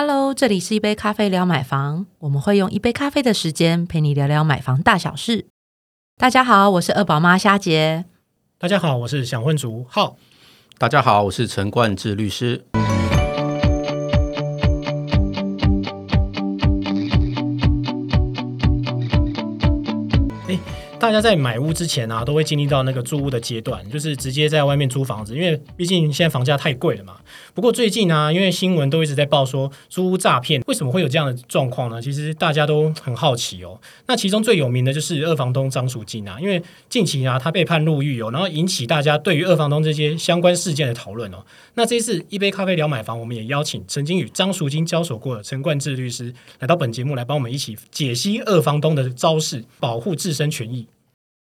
Hello，这里是一杯咖啡聊买房，我们会用一杯咖啡的时间陪你聊聊买房大小事。大家好，我是二宝妈虾杰。大家好，我是想混族浩。大家好，我是陈冠志律师。大家在买屋之前啊，都会经历到那个租屋的阶段，就是直接在外面租房子，因为毕竟现在房价太贵了嘛。不过最近呢，因为新闻都一直在报说租屋诈骗，为什么会有这样的状况呢？其实大家都很好奇哦。那其中最有名的就是二房东张淑金啊，因为近期啊他被判入狱哦，然后引起大家对于二房东这些相关事件的讨论哦。那这次一杯咖啡聊买房，我们也邀请曾经与张淑金交手过的陈冠志律师来到本节目来帮我们一起解析二房东的招式，保护自身权益。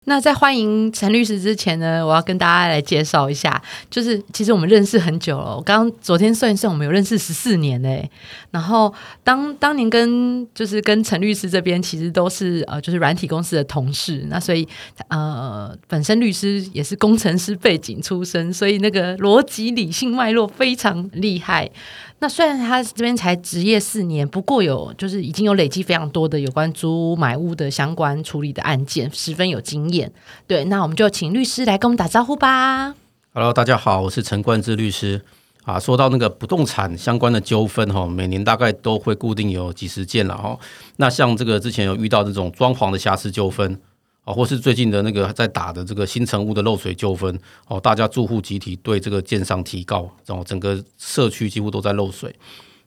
那在欢迎陈律师之前呢，我要跟大家来介绍一下，就是其实我们认识很久了。我刚昨天算一算，我们有认识十四年嘞。然后当当年跟就是跟陈律师这边其实都是呃就是软体公司的同事，那所以呃本身律师也是工程师背景出身，所以那个逻辑理性脉络非常厉害。那虽然他这边才职业四年，不过有就是已经有累积非常多的有关租屋买屋的相关处理的案件，十分有经验。对，那我们就请律师来跟我们打招呼吧。Hello，大家好，我是陈冠之律师。啊，说到那个不动产相关的纠纷哈，每年大概都会固定有几十件了哈。那像这个之前有遇到这种装潢的瑕疵纠纷。啊，或是最近的那个在打的这个新城屋的漏水纠纷，哦，大家住户集体对这个建商提告，然后整个社区几乎都在漏水，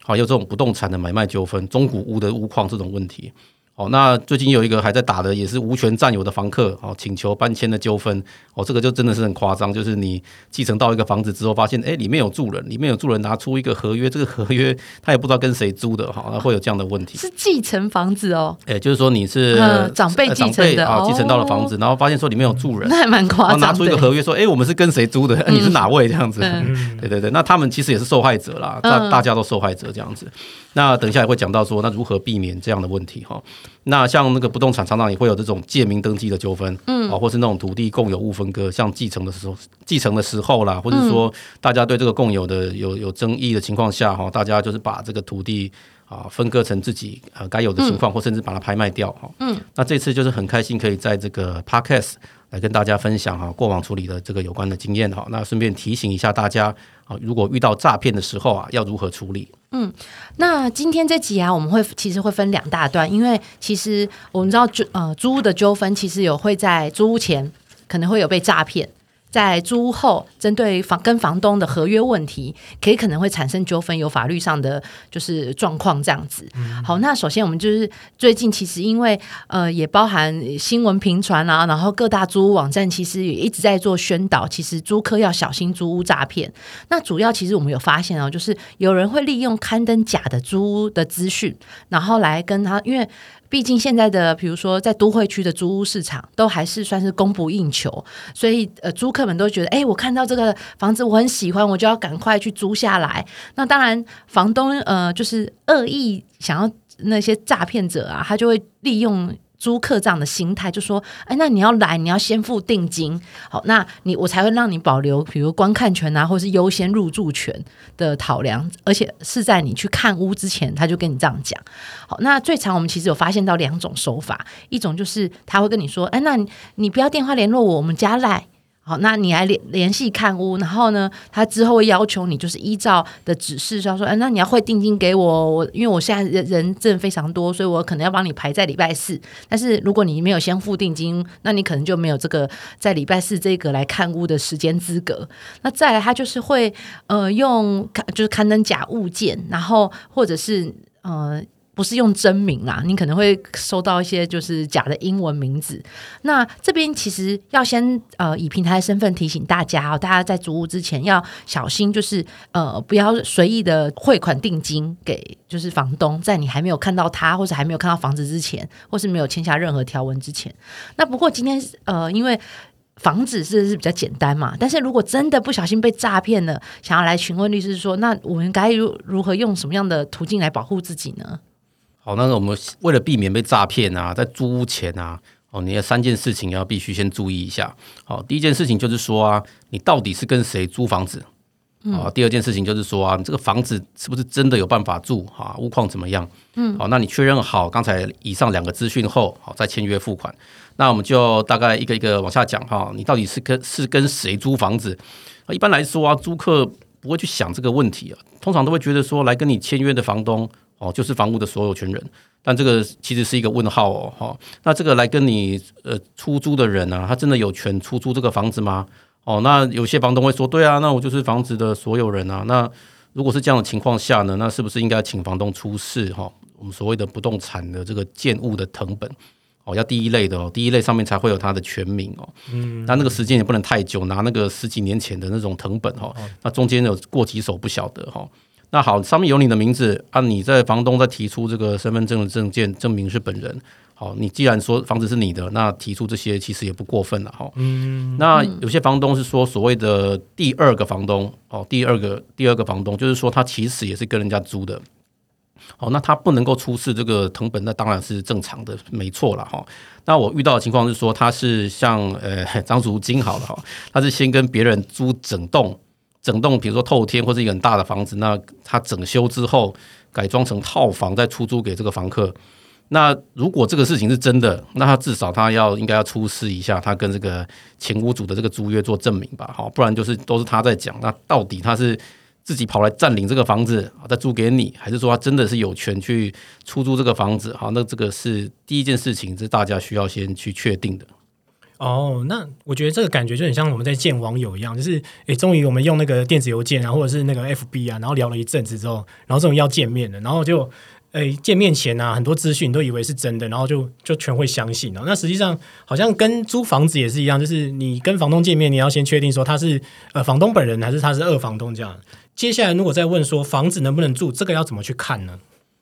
好，有这种不动产的买卖纠纷、中古屋的屋况这种问题。哦，那最近有一个还在打的，也是无权占有的房客，哦，请求搬迁的纠纷，哦，这个就真的是很夸张，就是你继承到一个房子之后，发现哎，里面有住人，里面有住人拿出一个合约，这个合约 他也不知道跟谁租的，哈，会有这样的问题。是继承房子哦，哎，就是说你是长辈继承的啊，继承到了房子，然后发现说里面有住人，那还蛮夸张。拿出一个合约说，哎，我们是跟谁租的？你是哪位？这样子，对对对，那他们其实也是受害者啦，大大家都受害者这样子。那等一下也会讲到说，那如何避免这样的问题哈？那像那个不动产常常也会有这种借名登记的纠纷，嗯，啊，或是那种土地共有物分割，像继承的时候，继承的时候啦，或者说大家对这个共有的有有争议的情况下哈，大家就是把这个土地啊分割成自己呃该有的情况，或甚至把它拍卖掉哈，嗯，那这次就是很开心可以在这个 podcast 来跟大家分享哈过往处理的这个有关的经验哈，那顺便提醒一下大家啊，如果遇到诈骗的时候啊，要如何处理？嗯，那今天这集啊，我们会其实会分两大段，因为其实我们知道，租呃租屋的纠纷，其实有会在租屋前可能会有被诈骗。在租屋后，针对房跟房东的合约问题，可以可能会产生纠纷，有法律上的就是状况这样子。好，那首先我们就是最近其实因为呃也包含新闻频传啊，然后各大租屋网站其实也一直在做宣导，其实租客要小心租屋诈骗。那主要其实我们有发现哦，就是有人会利用刊登假的租屋的资讯，然后来跟他因为。毕竟现在的，比如说在都会区的租屋市场，都还是算是供不应求，所以呃，租客们都觉得，哎，我看到这个房子我很喜欢，我就要赶快去租下来。那当然，房东呃，就是恶意想要那些诈骗者啊，他就会利用。租客这样的心态，就说：“哎，那你要来，你要先付定金，好，那你我才会让你保留，比如观看权啊，或是优先入住权的考量，而且是在你去看屋之前，他就跟你这样讲。好，那最常我们其实有发现到两种手法，一种就是他会跟你说：，哎，那你不要电话联络我，我们家来。”好，那你来联联系看屋，然后呢，他之后会要求你，就是依照的指示，说说，哎，那你要汇定金给我，我因为我现在人人证非常多，所以我可能要帮你排在礼拜四。但是如果你没有先付定金，那你可能就没有这个在礼拜四这个来看屋的时间资格。那再来，他就是会呃用就是刊登假物件，然后或者是呃。不是用真名啦，你可能会收到一些就是假的英文名字。那这边其实要先呃以平台的身份提醒大家哦，大家在租屋之前要小心，就是呃不要随意的汇款定金给就是房东，在你还没有看到他或者还没有看到房子之前，或是没有签下任何条文之前。那不过今天呃因为房子是是比较简单嘛，但是如果真的不小心被诈骗了，想要来询问律师说，那我们该如如何用什么样的途径来保护自己呢？好，那我们为了避免被诈骗啊，在租屋前啊，哦，你的三件事情要必须先注意一下。好，第一件事情就是说啊，你到底是跟谁租房子？啊，第二件事情就是说啊，你这个房子是不是真的有办法住啊？屋况怎么样？嗯，好，那你确认好刚才以上两个资讯后，好再签约付款。那我们就大概一个一个往下讲哈，你到底是跟是跟谁租房子？一般来说啊，租客不会去想这个问题啊，通常都会觉得说来跟你签约的房东哦，就是房屋的所有权人。但这个其实是一个问号哦，哈。那这个来跟你呃出租的人呢，他真的有权出租这个房子吗？哦，那有些房东会说，对啊，那我就是房子的所有人啊。那如果是这样的情况下呢，那是不是应该请房东出示哈？我们所谓的不动产的这个建物的成本哦，要第一类的哦，第一类上面才会有它的全名哦。嗯，那那个时间也不能太久，拿那个十几年前的那种成本哈，那中间有过几手不晓得哈。那好，上面有你的名字啊，你在房东在提出这个身份证的证件证明是本人。好，你既然说房子是你的，那提出这些其实也不过分了哈。嗯，那有些房东是说所谓的第二个房东哦，第二个第二个房东就是说他其实也是跟人家租的。哦，那他不能够出示这个成本，那当然是正常的，没错了哈。那我遇到的情况是说他是像呃张竹金好了哈，他是先跟别人租整栋整栋，比如说透天或者一个很大的房子，那他整修之后改装成套房，再出租给这个房客。那如果这个事情是真的，那他至少他要应该要出示一下，他跟这个前屋主的这个租约做证明吧，好，不然就是都是他在讲。那到底他是自己跑来占领这个房子，再租给你，还是说他真的是有权去出租这个房子？好，那这个是第一件事情，是大家需要先去确定的。哦，那我觉得这个感觉就很像我们在见网友一样，就是诶，终于我们用那个电子邮件啊，或者是那个 FB 啊，然后聊了一阵子之后，然后终于要见面了，然后就。诶，见面前啊，很多资讯都以为是真的，然后就就全会相信哦。那实际上好像跟租房子也是一样，就是你跟房东见面，你要先确定说他是呃房东本人还是他是二房东这样。接下来如果再问说房子能不能住，这个要怎么去看呢？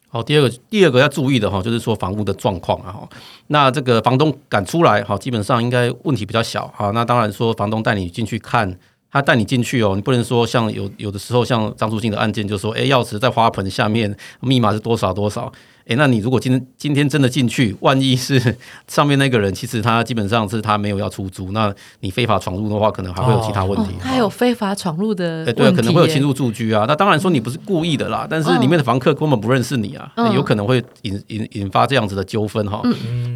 好，第二个第二个要注意的哈，就是说房屋的状况啊哈。那这个房东敢出来哈，基本上应该问题比较小哈。那当然说房东带你进去看。他带你进去哦，你不能说像有有的时候像张淑静的案件，就说哎，钥匙在花盆下面，密码是多少多少。哎，那你如果今今天真的进去，万一是 上面那个人，其实他基本上是他没有要出租，那你非法闯入的话，可能还会有其他问题。他有非法闯入的，哎，对，可能会有侵入住居啊。那当然说你不是故意的啦，但是里面的房客根本不认识你啊，有可能会引引引发这样子的纠纷哈。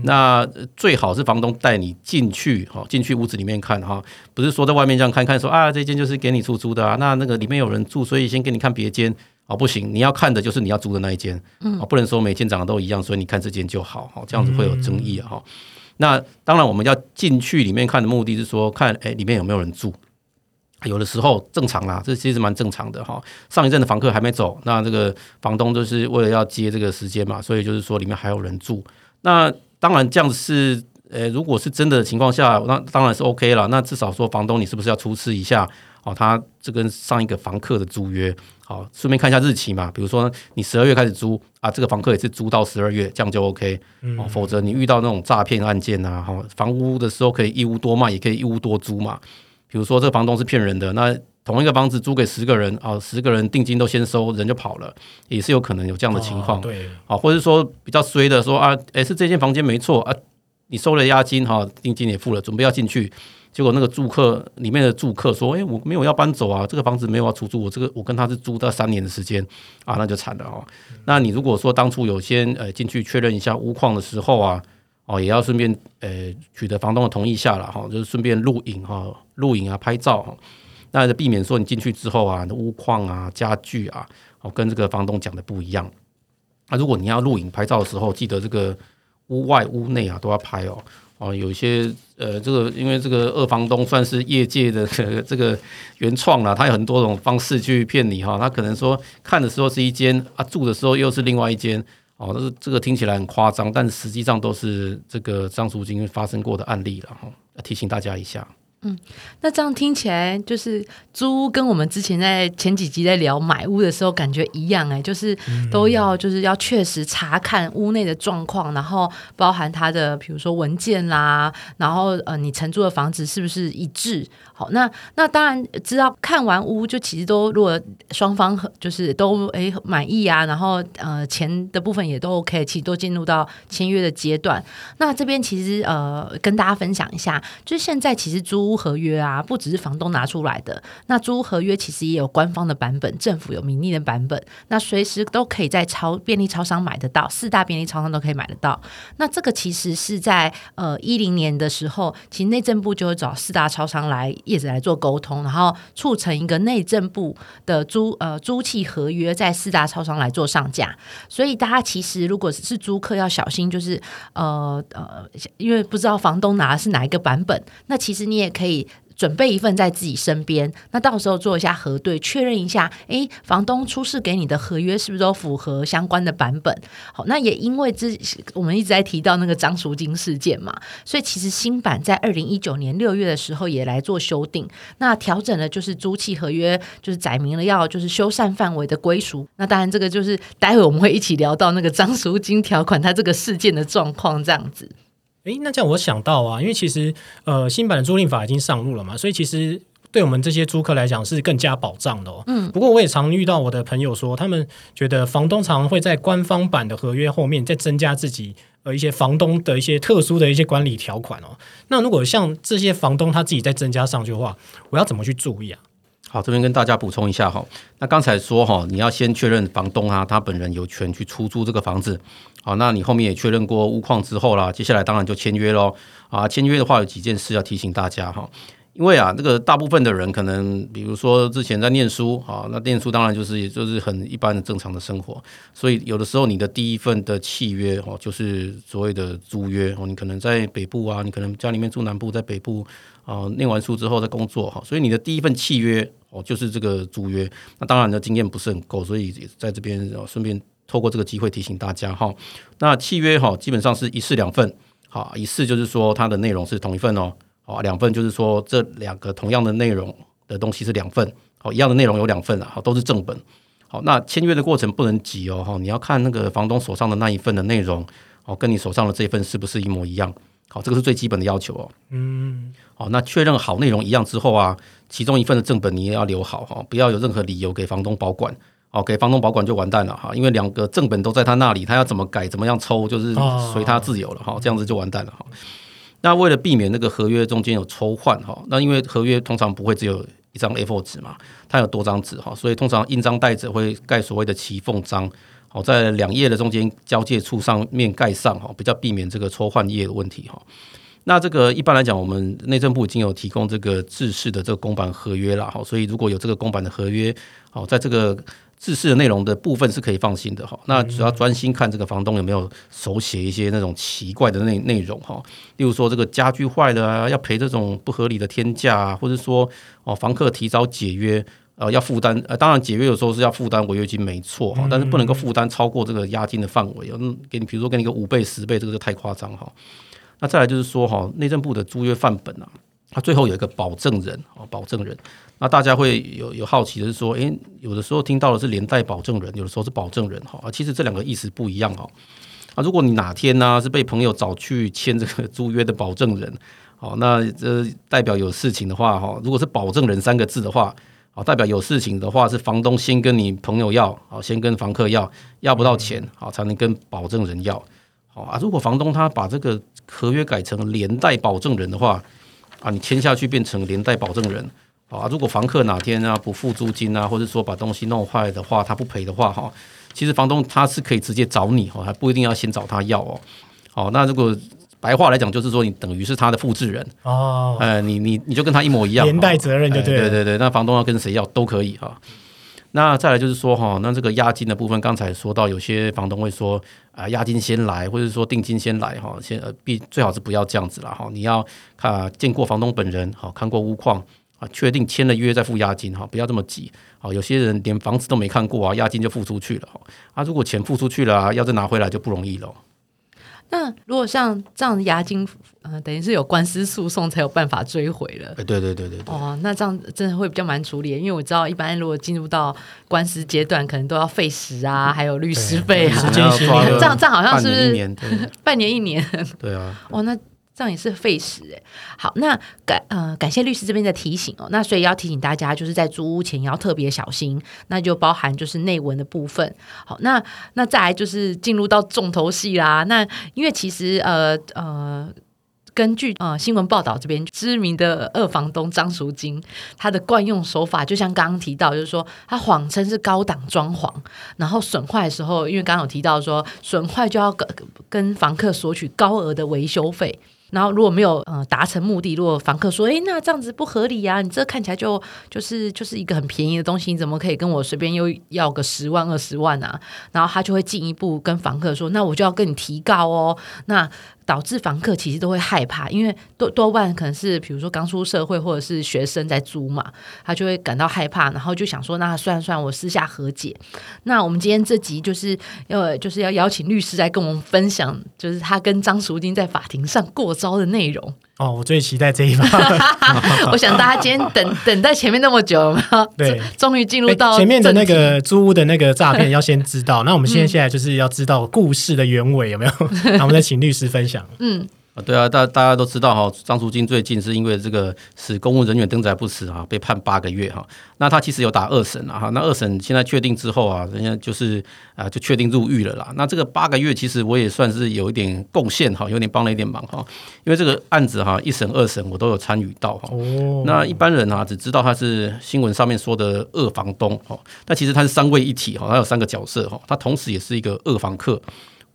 那最好是房东带你进去哈，进去屋子里面看哈，不是说在外面这样看看说啊，这间就是给你出租的啊，那那个里面有人住，所以先给你看别间。哦，不行，你要看的就是你要租的那一间，嗯哦，不能说每间长得都一样，所以你看这间就好，哈，这样子会有争议啊，哈。那当然，我们要进去里面看的目的是说，看哎里面有没有人住。有的时候正常啦，这其实蛮正常的哈。上一阵的房客还没走，那这个房东就是为了要接这个时间嘛，所以就是说里面还有人住。那当然这样子是，呃，如果是真的情况下，那当然是 OK 了。那至少说房东你是不是要出示一下？哦，他这跟上一个房客的租约，好，顺便看一下日期嘛。比如说你十二月开始租啊，这个房客也是租到十二月，这样就 OK。哦，否则你遇到那种诈骗案件啊，哈，房屋的时候可以一屋多卖，也可以一屋多租嘛。比如说这个房东是骗人的，那同一个房子租给十个人啊，十个人定金都先收，人就跑了，也是有可能有这样的情况。对，啊，或者说比较衰的说啊，诶，是这间房间没错啊，你收了押金哈，定金也付了，准备要进去。结果那个住客里面的住客说：“哎，我没有要搬走啊，这个房子没有要出租，我这个我跟他是租到三年的时间啊，那就惨了哦。那你如果说当初有先呃进去确认一下屋况的时候啊，哦也要顺便呃取得房东的同意下了哈，就是顺便录影哈，录影啊拍照哈，那避免说你进去之后啊，屋况啊家具啊，哦跟这个房东讲的不一样。那如果你要录影拍照的时候，记得这个屋外屋内啊都要拍哦。”哦，有一些呃，这个因为这个二房东算是业界的 这个原创了，他有很多种方式去骗你哈。他可能说看的时候是一间啊，住的时候又是另外一间哦。但是这个听起来很夸张，但实际上都是这个张淑金发生过的案例了哈。提醒大家一下。嗯，那这样听起来就是租屋跟我们之前在前几集在聊买屋的时候感觉一样哎，就是都要就是要确实查看屋内的状况，然后包含它的比如说文件啦，然后呃你承租的房子是不是一致？那那当然知道看完屋就其实都如果双方就是都哎满意啊，然后呃钱的部分也都 OK，其实都进入到签约的阶段。那这边其实呃跟大家分享一下，就是现在其实租。屋合约啊，不只是房东拿出来的，那租屋合约其实也有官方的版本，政府有明令的版本，那随时都可以在超便利超商买得到，四大便利超商都可以买得到。那这个其实是在呃一零年的时候，其实内政部就会找四大超商来业者来做沟通，然后促成一个内政部的租呃租契合约，在四大超商来做上架。所以大家其实如果是租客要小心，就是呃呃，因为不知道房东拿的是哪一个版本，那其实你也可以。准备一份在自己身边，那到时候做一下核对，确认一下，诶，房东出示给你的合约是不是都符合相关的版本？好，那也因为之我们一直在提到那个张赎金事件嘛，所以其实新版在二零一九年六月的时候也来做修订，那调整了就是租契合约，就是载明了要就是修缮范围的归属。那当然这个就是待会我们会一起聊到那个张赎金条款它这个事件的状况这样子。诶，那这样我想到啊，因为其实呃新版的租赁法已经上路了嘛，所以其实对我们这些租客来讲是更加保障的哦。嗯，不过我也常遇到我的朋友说，他们觉得房东常会在官方版的合约后面再增加自己呃一些房东的一些特殊的一些管理条款哦。那如果像这些房东他自己再增加上去的话，我要怎么去注意啊？好，这边跟大家补充一下哈。那刚才说哈，你要先确认房东啊，他本人有权去出租这个房子。好，那你后面也确认过屋况之后啦，接下来当然就签约喽。啊，签约的话有几件事要提醒大家哈。因为啊，这个大部分的人可能，比如说之前在念书啊，那念书当然就是也就是很一般的正常的生活，所以有的时候你的第一份的契约哦，就是所谓的租约哦，你可能在北部啊，你可能家里面住南部，在北部啊，念完书之后在工作哈，所以你的第一份契约。哦，就是这个租约，那当然的经验不是很够，所以在这边顺便透过这个机会提醒大家哈。那契约哈，基本上是一式两份，好，一式就是说它的内容是同一份哦，好，两份就是说这两个同样的内容的东西是两份，好，一样的内容有两份啊，好，都是正本。好，那签约的过程不能急哦，哈，你要看那个房东手上的那一份的内容，哦，跟你手上的这份是不是一模一样。好，这个是最基本的要求哦。嗯，好，那确认好内容一样之后啊，其中一份的正本你也要留好哈，不要有任何理由给房东保管。哦，给房东保管就完蛋了哈，因为两个正本都在他那里，他要怎么改、怎么样抽，就是随他自由了哈，这样子就完蛋了哈。那为了避免那个合约中间有抽换哈，那因为合约通常不会只有一张 A4 纸嘛，它有多张纸哈，所以通常印章袋子会盖所谓的齐缝章。好，在两页的中间交界处上面盖上哈，比较避免这个抽换页的问题哈。那这个一般来讲，我们内政部已经有提供这个制式的这个公版合约了哈，所以如果有这个公版的合约，好，在这个制式的内容的部分是可以放心的哈。那主要专心看这个房东有没有手写一些那种奇怪的内内容哈，例如说这个家具坏了啊，要赔这种不合理的天价啊，或者说哦房客提早解约。呃，要负担呃，当然解约有时候是要负担违约金，没错哈，但是不能够负担超过这个押金的范围，嗯，给你比如说给你个五倍、十倍，这个就太夸张哈。那再来就是说哈，内政部的租约范本啊，他最后有一个保证人哦，保证人。那大家会有有好奇的是说，诶，有的时候听到的是连带保证人，有的时候是保证人哈，啊，其实这两个意思不一样哈。啊，如果你哪天呢是被朋友找去签这个 租约的保证人，好，那这代表有事情的话哈，如果是保证人三个字的话。好，代表有事情的话，是房东先跟你朋友要，好，先跟房客要，要不到钱，好，才能跟保证人要，好啊。如果房东他把这个合约改成连带保证人的话，啊，你签下去变成连带保证人，啊，如果房客哪天啊不付租金啊，或者说把东西弄坏的话，他不赔的话，哈，其实房东他是可以直接找你，哈，还不一定要先找他要哦。好，那如果白话来讲，就是说你等于是他的复制人哦，呃，你你你就跟他一模一样，连带责任就对，对对对，那房东要跟谁要都可以哈。那再来就是说哈，那这个押金的部分，刚才说到有些房东会说啊，押金先来，或者说定金先来哈，先呃必最好是不要这样子了哈。你要看见过房东本人，好看过屋况啊，确定签了约再付押金哈，不要这么急。好，有些人连房子都没看过啊，押金就付出去了哈。啊，如果钱付出去了，要再拿回来就不容易了。那如果像这样押金，呃，等于是有官司诉讼才有办法追回了。对对对对。哦，那这样真的会比较难处理，因为我知道一般如果进入到官司阶段，可能都要费时啊，还有律师费啊。这样这样好像是不是半年 一年？对啊。哦，那。这样也是费时哎，好，那感呃感谢律师这边的提醒哦，那所以要提醒大家，就是在租屋前要特别小心，那就包含就是内文的部分。好，那那再来就是进入到重头戏啦，那因为其实呃呃。根据呃新闻报道这边知名的二房东张淑金，他的惯用手法就像刚刚提到，就是说他谎称是高档装潢，然后损坏的时候，因为刚刚有提到说损坏就要跟跟房客索取高额的维修费。然后如果没有呃达成目的，如果房客说，哎，那这样子不合理呀，你这看起来就就是就是一个很便宜的东西，你怎么可以跟我随便又要个十万二十万啊？然后他就会进一步跟房客说，那我就要跟你提告哦。那导致房客其实都会害怕，因为多多半可能是比如说刚出社会或者是学生在租嘛，他就会感到害怕，然后就想说，那算算我私下和解。那我们今天这集就是要就是要邀请律师来跟我们分享，就是他跟张淑金在法庭上过招的内容。哦，我最期待这一把。我想大家今天等等在前面那么久，对，终于进入到前面的那个租屋的那个诈骗，要先知道。那我们现在现在就是要知道故事的原委有没有？那我们再请律师分享。嗯。啊，对啊，大大家都知道哈，张淑金最近是因为这个使公务人员登载不实啊，被判八个月哈。那他其实有打二审啊，哈，那二审现在确定之后啊，人家就是啊，就确定入狱了啦。那这个八个月其实我也算是有一点贡献哈，有点帮了一点忙哈。因为这个案子哈，一审二审我都有参与到哈。哦。那一般人啊，只知道他是新闻上面说的二房东哈，但其实他是三位一体哈，他有三个角色哈，他同时也是一个二房客。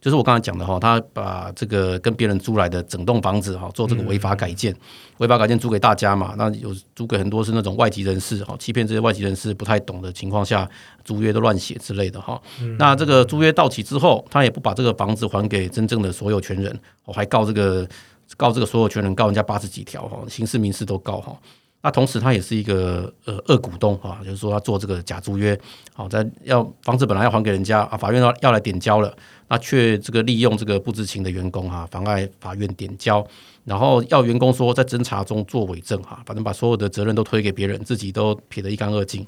就是我刚才讲的哈，他把这个跟别人租来的整栋房子哈，做这个违法改建，违法改建租给大家嘛，那有租给很多是那种外籍人士哈，欺骗这些外籍人士不太懂的情况下，租约都乱写之类的哈。那这个租约到期之后，他也不把这个房子还给真正的所有权人，我还告这个告这个所有权人，告人家八十几条哈，刑事民事都告哈。那同时他也是一个呃二股东啊，就是说他做这个假租约，好在要房子本来要还给人家啊，法院要要来点交了。那却这个利用这个不知情的员工哈，妨碍法院点交，然后要员工说在侦查中做伪证哈，反正把所有的责任都推给别人，自己都撇得一干二净。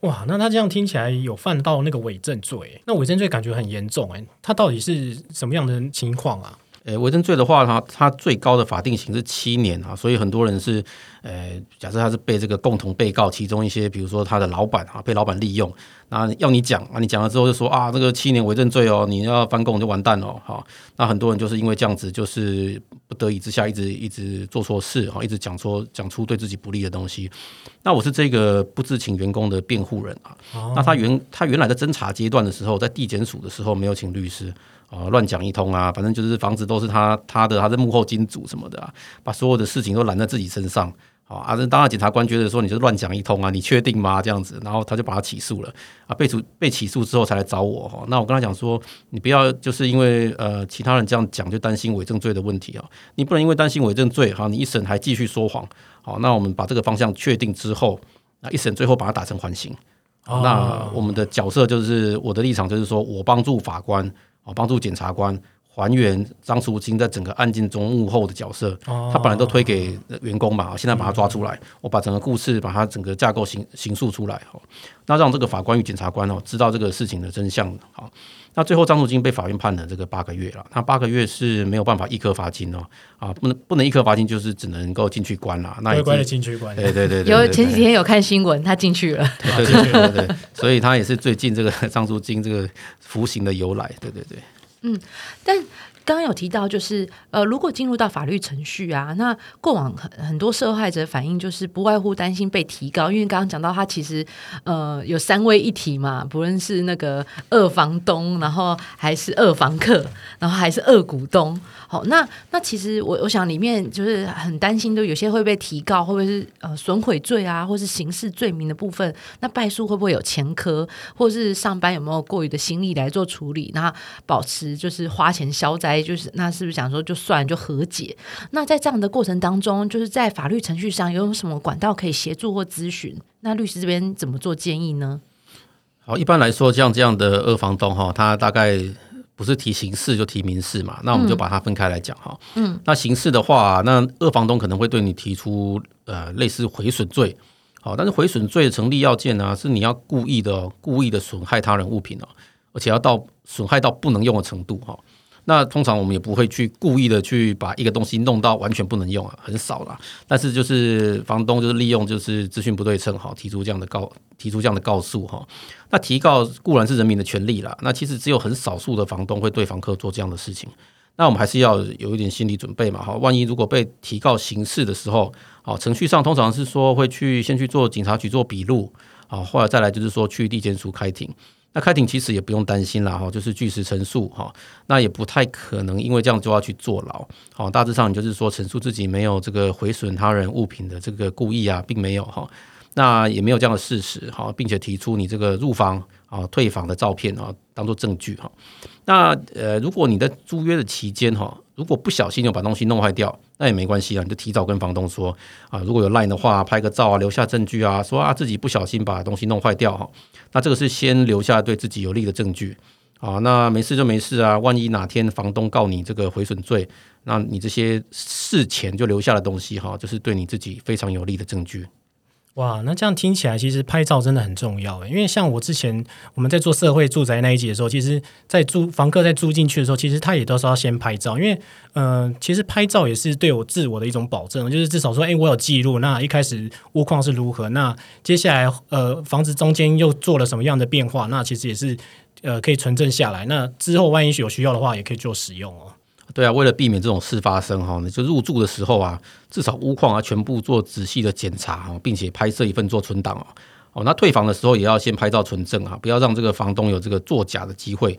哇，那他这样听起来有犯到那个伪证罪，那伪证罪感觉很严重哎，他到底是什么样的情况啊？诶，伪证罪的话，它它最高的法定刑是七年啊，所以很多人是，呃，假设他是被这个共同被告其中一些，比如说他的老板啊，被老板利用，那要你讲啊，你讲了之后就说啊，这个七年伪证罪哦，你要翻供就完蛋了哈。那很多人就是因为这样子，就是不得已之下，一直一直做错事哈，一直讲错讲出对自己不利的东西。那我是这个不知情员工的辩护人啊，那他原他原来的侦查阶段的时候，在地检署的时候没有请律师。啊，乱讲一通啊，反正就是房子都是他他的，他是幕后金主什么的啊，把所有的事情都揽在自己身上。啊，啊，当然检察官觉得说你是乱讲一通啊，你确定吗？这样子，然后他就把他起诉了。啊，被处被起诉之后才来找我哈。那我跟他讲说，你不要就是因为呃其他人这样讲就担心伪证罪的问题啊，你不能因为担心伪证罪哈，你一审还继续说谎。好，那我们把这个方向确定之后，那一审最后把它打成缓刑。那我们的角色就是我的立场就是说我帮助法官。啊，帮助检察官还原张淑清在整个案件中幕后的角色。他本来都推给员工嘛，现在把他抓出来，我把整个故事把他整个架构形形述出来。哈，那让这个法官与检察官哦知道这个事情的真相。好，那最后张淑清被法院判了这个八个月了。那八个月是没有办法一颗罚金哦，啊，不能不能一颗罚金，就是只能够进去关了。那乖乖的进去关。对对对，有前几天有看新闻，他进去了。对对对对，所以他也是最近这个张淑金这个。服刑的由来，对对对，嗯，但刚刚有提到，就是呃，如果进入到法律程序啊，那过往很很多受害者反映就是不外乎担心被提高，因为刚刚讲到他其实呃有三位一体嘛，不论是那个二房东，然后还是二房客，然后还是二股东。好，那那其实我我想里面就是很担心，都有些会被提告，会不会是呃损毁罪啊，或是刑事罪名的部分？那败诉会不会有前科，或是上班有没有过于的心力来做处理？那保持就是花钱消灾，就是那是不是想说就算就和解？那在这样的过程当中，就是在法律程序上有什么管道可以协助或咨询？那律师这边怎么做建议呢？好，一般来说，像这样的二房东哈，他大概。不是提刑事就提民事嘛？那我们就把它分开来讲哈。嗯，那刑事的话，那二房东可能会对你提出呃类似毁损罪，好，但是毁损罪的成立要件呢，是你要故意的故意的损害他人物品哦，而且要到损害到不能用的程度哈。那通常我们也不会去故意的去把一个东西弄到完全不能用啊，很少啦。但是就是房东就是利用就是资讯不对称哈，提出这样的告提出这样的告诉哈。那提告固然是人民的权利啦，那其实只有很少数的房东会对房客做这样的事情。那我们还是要有一点心理准备嘛，哈，万一如果被提告刑事的时候，好，程序上通常是说会去先去做警察局做笔录，好，后来再来就是说去地检署开庭。那开庭其实也不用担心了，哈，就是据实陈述，哈，那也不太可能因为这样就要去坐牢，好，大致上你就是说陈述自己没有这个毁损他人物品的这个故意啊，并没有哈，那也没有这样的事实，哈，并且提出你这个入房啊退房的照片啊当做证据哈，那呃，如果你在租约的期间哈。如果不小心就把东西弄坏掉，那也没关系啊，你就提早跟房东说啊，如果有赖的话，拍个照啊，留下证据啊，说啊自己不小心把东西弄坏掉哈，那这个是先留下对自己有利的证据啊，那没事就没事啊，万一哪天房东告你这个毁损罪，那你这些事前就留下的东西哈，就是对你自己非常有利的证据。哇，那这样听起来，其实拍照真的很重要因为像我之前我们在做社会住宅那一集的时候，其实，在租房客在租进去的时候，其实他也都是要先拍照，因为，嗯，其实拍照也是对我自我的一种保证，就是至少说，哎，我有记录，那一开始屋况是如何，那接下来，呃，房子中间又做了什么样的变化，那其实也是，呃，可以存证下来，那之后万一有需要的话，也可以做使用哦。对啊，为了避免这种事发生哈，你就入住的时候啊，至少屋况啊全部做仔细的检查哈，并且拍摄一份做存档哦。哦，那退房的时候也要先拍照存证啊，不要让这个房东有这个作假的机会。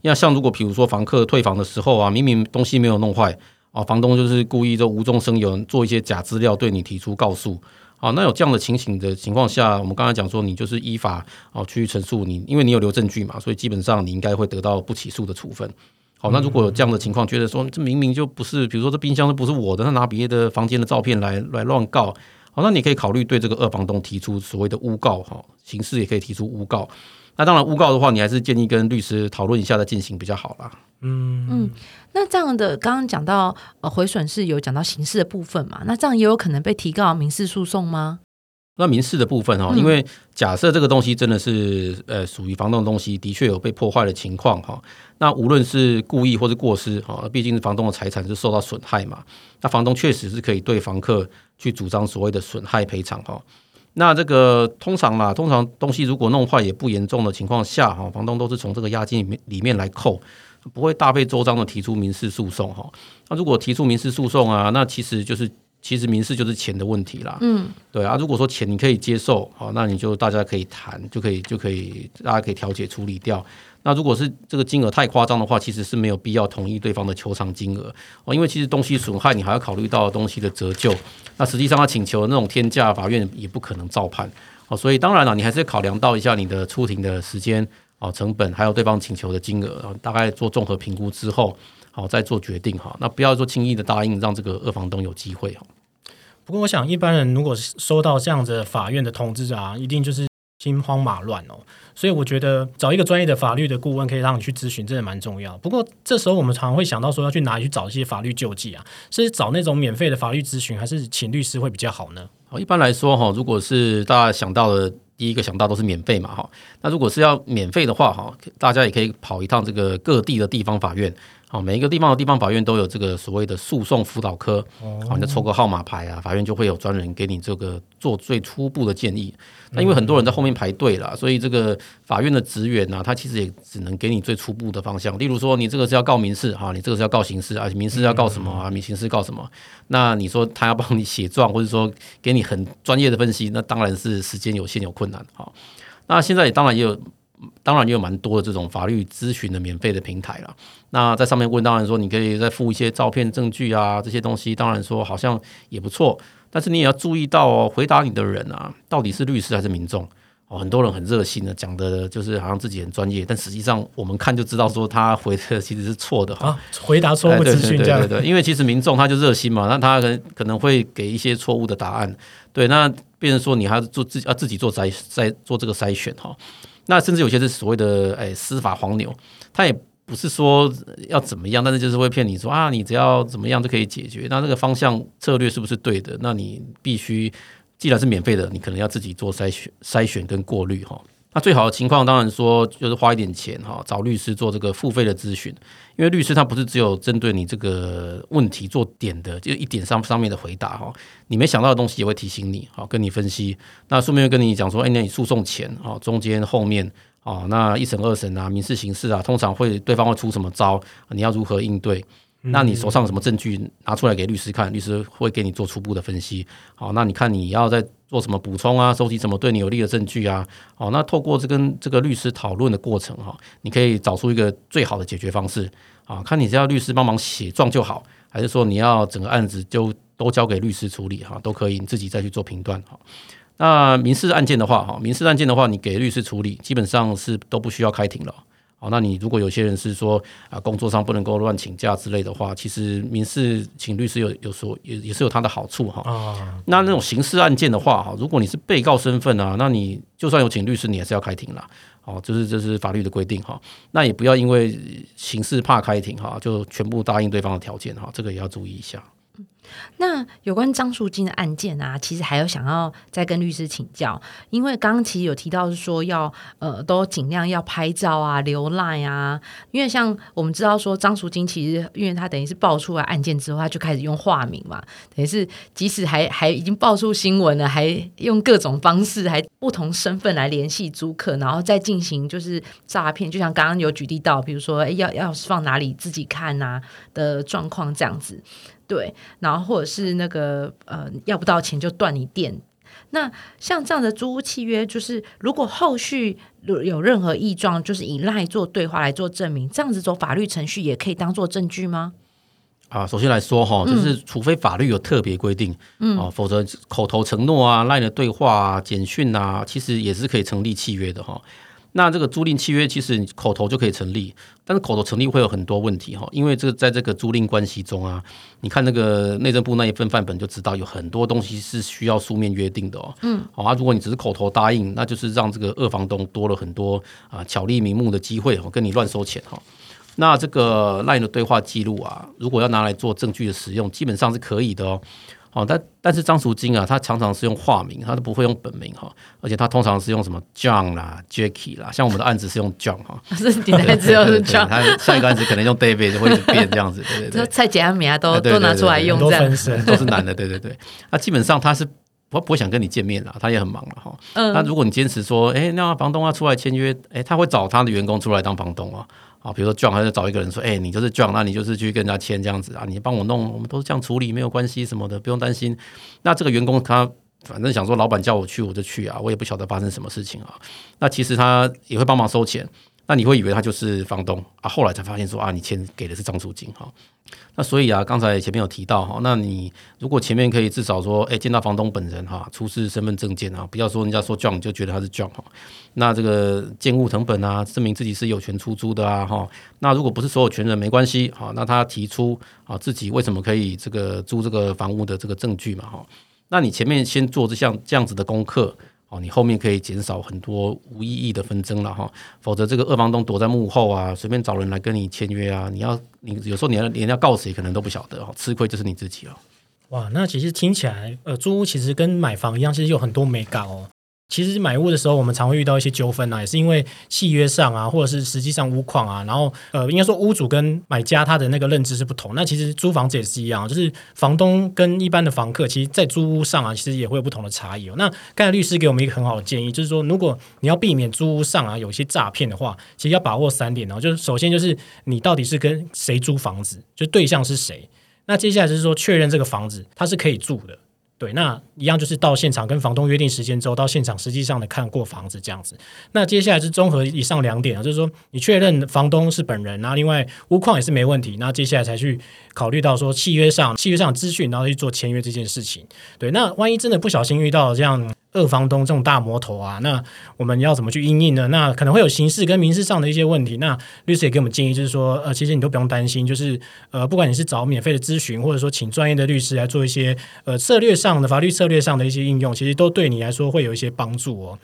那像如果比如说房客退房的时候啊，明明东西没有弄坏啊，房东就是故意就无中生有做一些假资料对你提出告诉啊，那有这样的情形的情况下，我们刚才讲说你就是依法啊去陈述你，因为你有留证据嘛，所以基本上你应该会得到不起诉的处分。好，那如果有这样的情况，觉得说这明明就不是，比如说这冰箱都不是我的，他拿别的房间的照片来来乱告，好，那你可以考虑对这个二房东提出所谓的诬告，哈，刑事也可以提出诬告。那当然，诬告的话，你还是建议跟律师讨论一下再进行比较好啦。嗯嗯，那这样的刚刚讲到呃毁损是有讲到刑事的部分嘛？那这样也有可能被提告民事诉讼吗？那民事的部分哈，因为假设这个东西真的是呃属于房东的东西，的确有被破坏的情况哈。那无论是故意或是过失哈，毕竟是房东的财产是受到损害嘛。那房东确实是可以对房客去主张所谓的损害赔偿哈。那这个通常啦，通常东西如果弄坏也不严重的情况下哈，房东都是从这个押金里面里面来扣，不会大费周章的提出民事诉讼哈。那如果提出民事诉讼啊，那其实就是。其实民事就是钱的问题啦，嗯，对啊，如果说钱你可以接受，好，那你就大家可以谈，就可以就可以大家可以调解处理掉。那如果是这个金额太夸张的话，其实是没有必要同意对方的求偿金额哦，因为其实东西损害你还要考虑到东西的折旧，那实际上他请求那种天价，法院也不可能照判哦，所以当然了，你还是考量到一下你的出庭的时间哦、成本，还有对方请求的金额，大概做综合评估之后。好，再做决定哈。那不要说轻易的答应，让这个二房东有机会哈。不过，我想一般人如果收到这样子法院的通知啊，一定就是心慌马乱哦。所以，我觉得找一个专业的法律的顾问，可以让你去咨询，真的蛮重要。不过，这时候我们常会想到说，要去哪里去找一些法律救济啊？是找那种免费的法律咨询，还是请律师会比较好呢？好，一般来说哈，如果是大家想到的第一个想到都是免费嘛哈。那如果是要免费的话哈，大家也可以跑一趟这个各地的地方法院。好，每一个地方的地方法院都有这个所谓的诉讼辅导科，好，你就抽个号码牌啊，法院就会有专人给你这个做最初步的建议。那因为很多人在后面排队了，所以这个法院的职员呢，他其实也只能给你最初步的方向。例如说，你这个是要告民事哈，你这个是要告刑事啊，民事要告什么啊，民刑事告什么？那你说他要帮你写状，或者说给你很专业的分析，那当然是时间有限有困难。好，那现在也当然也有。当然也有蛮多的这种法律咨询的免费的平台了。那在上面问，当然说你可以再附一些照片、证据啊，这些东西，当然说好像也不错。但是你也要注意到哦，回答你的人啊，到底是律师还是民众哦？很多人很热心的讲的，就是好像自己很专业，但实际上我们看就知道说他回的其实是错的哈。回答错误资讯这样对对，因为其实民众他就热心嘛，那他可能可能会给一些错误的答案。对，那变成说你还要做自己要自己做筛筛做这个筛选哈。那甚至有些是所谓的哎司法黄牛，他也不是说要怎么样，但是就是会骗你说啊，你只要怎么样就可以解决。那那个方向策略是不是对的？那你必须既然是免费的，你可能要自己做筛选、筛选跟过滤哈。那最好的情况当然说就是花一点钱哈，找律师做这个付费的咨询，因为律师他不是只有针对你这个问题做点的，就一点上上面的回答哈，你没想到的东西也会提醒你，好跟你分析。那顺便跟你讲说，哎，那你诉讼前啊，中间后面啊，那一审二审啊，民事刑事啊，通常会对方会出什么招，你要如何应对？那你手上有什么证据拿出来给律师看，律师会给你做初步的分析。好，那你看你要在做什么补充啊，收集什么对你有利的证据啊？好，那透过这跟这个律师讨论的过程哈，你可以找出一个最好的解决方式啊。看你是要律师帮忙写状就好，还是说你要整个案子就都交给律师处理哈，都可以，你自己再去做评断哈。那民事案件的话哈，民事案件的话，你给律师处理，基本上是都不需要开庭了。好，那你如果有些人是说啊，工作上不能够乱请假之类的话，其实民事请律师有有时候也也是有它的好处哈。啊，那那种刑事案件的话哈，如果你是被告身份啊，那你就算有请律师，你还是要开庭了。哦，这是这是法律的规定哈。那也不要因为刑事怕开庭哈，就全部答应对方的条件哈，这个也要注意一下。那有关张淑金的案件啊，其实还有想要再跟律师请教，因为刚刚其实有提到是说要呃都尽量要拍照啊、浏览啊，因为像我们知道说张淑金其实因为他等于是爆出来案件之后，他就开始用化名嘛，等于是即使还还已经爆出新闻了，还用各种方式还不同身份来联系租客，然后再进行就是诈骗，就像刚刚有举例到，比如说要要放哪里自己看呐的状况这样子。对，然后或者是那个呃，要不到钱就断你电。那像这样的租屋契约，就是如果后续有任何异状，就是以赖做对话来做证明，这样子走法律程序也可以当做证据吗？啊，首先来说哈，就是除非法律有特别规定，嗯，哦，否则口头承诺啊、赖的对话啊、简讯啊，其实也是可以成立契约的哈。那这个租赁契约其实口头就可以成立，但是口头成立会有很多问题哈，因为这个在这个租赁关系中啊，你看那个内政部那一份范本就知道，有很多东西是需要书面约定的哦。嗯，好啊，如果你只是口头答应，那就是让这个二房东多了很多啊巧立名目的机会哦，跟你乱收钱哈。那这个赖的对话记录啊，如果要拿来做证据的使用，基本上是可以的哦。哦，但但是张淑金啊，他常常是用化名，他都不会用本名哈，而且他通常是用什么 John 啦、Jackie 啦，像我们的案子是用 John 哈，是你的案子用 John，他下一个案子可能用 David 会变这样子，对对对，蔡 姐阿米啊都都拿出来用，这样。都是男的，对对对，那基本上他是不不会想跟你见面啦，他也很忙了哈，嗯，那如果你坚持说，哎，那房东要出来签约，哎，他会找他的员工出来当房东啊。啊，比如说 John 还是找一个人说，哎，你就是转那你就是去跟人家签这样子啊，你帮我弄，我们都是这样处理，没有关系什么的，不用担心。那这个员工他反正想说，老板叫我去我就去啊，我也不晓得发生什么事情啊。那其实他也会帮忙收钱。那你会以为他就是房东啊？后来才发现说啊，你签给的是张租金哈。那所以啊，刚才前面有提到哈，那你如果前面可以至少说，哎，见到房东本人哈，出示身份证件啊，不要说人家说 John 就觉得他是 John 哈。那这个建物成本啊，证明自己是有权出租的啊哈。那如果不是所有权人没关系哈，那他提出啊自己为什么可以这个租这个房屋的这个证据嘛哈。那你前面先做这项这样子的功课。哦，你后面可以减少很多无意义的纷争了哈，否则这个二房东躲在幕后啊，随便找人来跟你签约啊，你要你有时候你要连要告谁可能都不晓得哦，吃亏就是你自己哦。哇，那其实听起来，呃，租屋其实跟买房一样，其实有很多美感哦。其实买屋的时候，我们常会遇到一些纠纷啊，也是因为契约上啊，或者是实际上屋况啊，然后呃，应该说屋主跟买家他的那个认知是不同。那其实租房子也是一样，就是房东跟一般的房客，其实在租屋上啊，其实也会有不同的差异哦。那刚才律师给我们一个很好的建议，就是说，如果你要避免租屋上啊有一些诈骗的话，其实要把握三点哦，就是首先就是你到底是跟谁租房子，就对象是谁。那接下来就是说确认这个房子它是可以住的。对，那一样就是到现场跟房东约定时间之后，到现场实际上的看过房子这样子。那接下来是综合以上两点啊，就是说你确认房东是本人，那另外屋况也是没问题，那接下来才去考虑到说契约上契约上资讯，然后去做签约这件事情。对，那万一真的不小心遇到这样。二房东这种大魔头啊，那我们要怎么去应应呢？那可能会有刑事跟民事上的一些问题。那律师也给我们建议，就是说，呃，其实你都不用担心，就是呃，不管你是找免费的咨询，或者说请专业的律师来做一些呃策略上的法律策略上的一些应用，其实都对你来说会有一些帮助哦。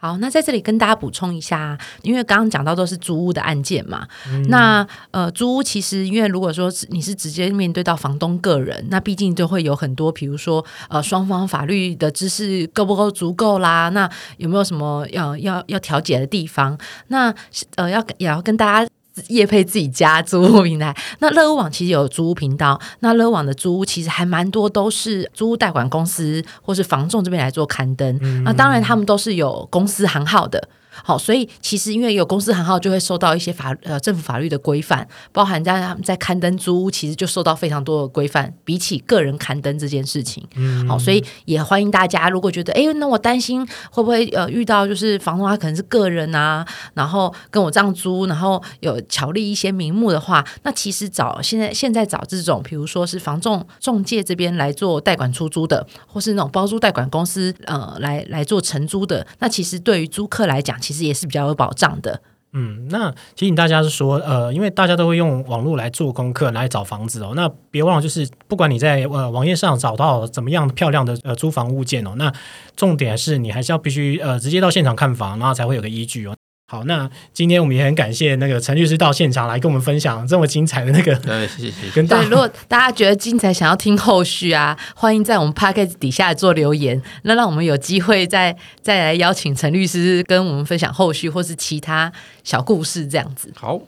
好，那在这里跟大家补充一下，因为刚刚讲到都是租屋的案件嘛，那呃，租屋其实因为如果说你是直接面对到房东个人，那毕竟就会有很多，比如说呃，双方法律的知识够不够足够啦，那有没有什么要要要调解的地方？那呃，要也要跟大家。业配自己家租屋平台，那乐屋网其实有租屋频道，那乐屋网的租屋其实还蛮多，都是租屋贷款公司或是房仲这边来做刊登。那当然他们都是有公司行号的好，所以其实因为有公司行号，就会受到一些法呃政府法律的规范，包含在他们在刊登租屋，其实就受到非常多的规范，比起个人刊登这件事情。嗯，好，所以也欢迎大家，如果觉得哎，那我担心会不会呃遇到就是房东他可能是个人啊，然后跟我这样租，然后有巧立一些名目的话，那其实找现在现在找这种，比如说是房仲中介这边来做代管出租的，或是那种包租代管公司呃来来做承租的，那其实对于租客来讲，其实也是比较有保障的。嗯，那提醒大家是说，呃，因为大家都会用网络来做功课来找房子哦，那别忘了就是不管你在呃网页上找到怎么样漂亮的呃租房物件哦，那重点是你还是要必须呃直接到现场看房，然后才会有个依据哦。好，那今天我们也很感谢那个陈律师到现场来跟我们分享这么精彩的那个。对，谢谢。跟大对，如果大家觉得精彩，想要听后续啊，欢迎在我们 p a c k a g e 底下做留言，那让我们有机会再再来邀请陈律师跟我们分享后续或是其他小故事这样子。好，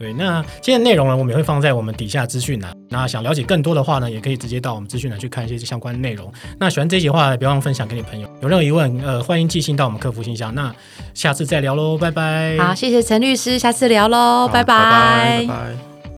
对，那今天内容呢，我们也会放在我们底下资讯栏。那想了解更多的话呢，也可以直接到我们资讯栏去看一些相关内容。那喜欢这集的话，别忘了分享给你朋友。有任何疑问，呃，欢迎寄信到我们客服信箱。那下次再聊喽，拜拜。好，谢谢陈律师，下次聊喽，好拜拜拜拜。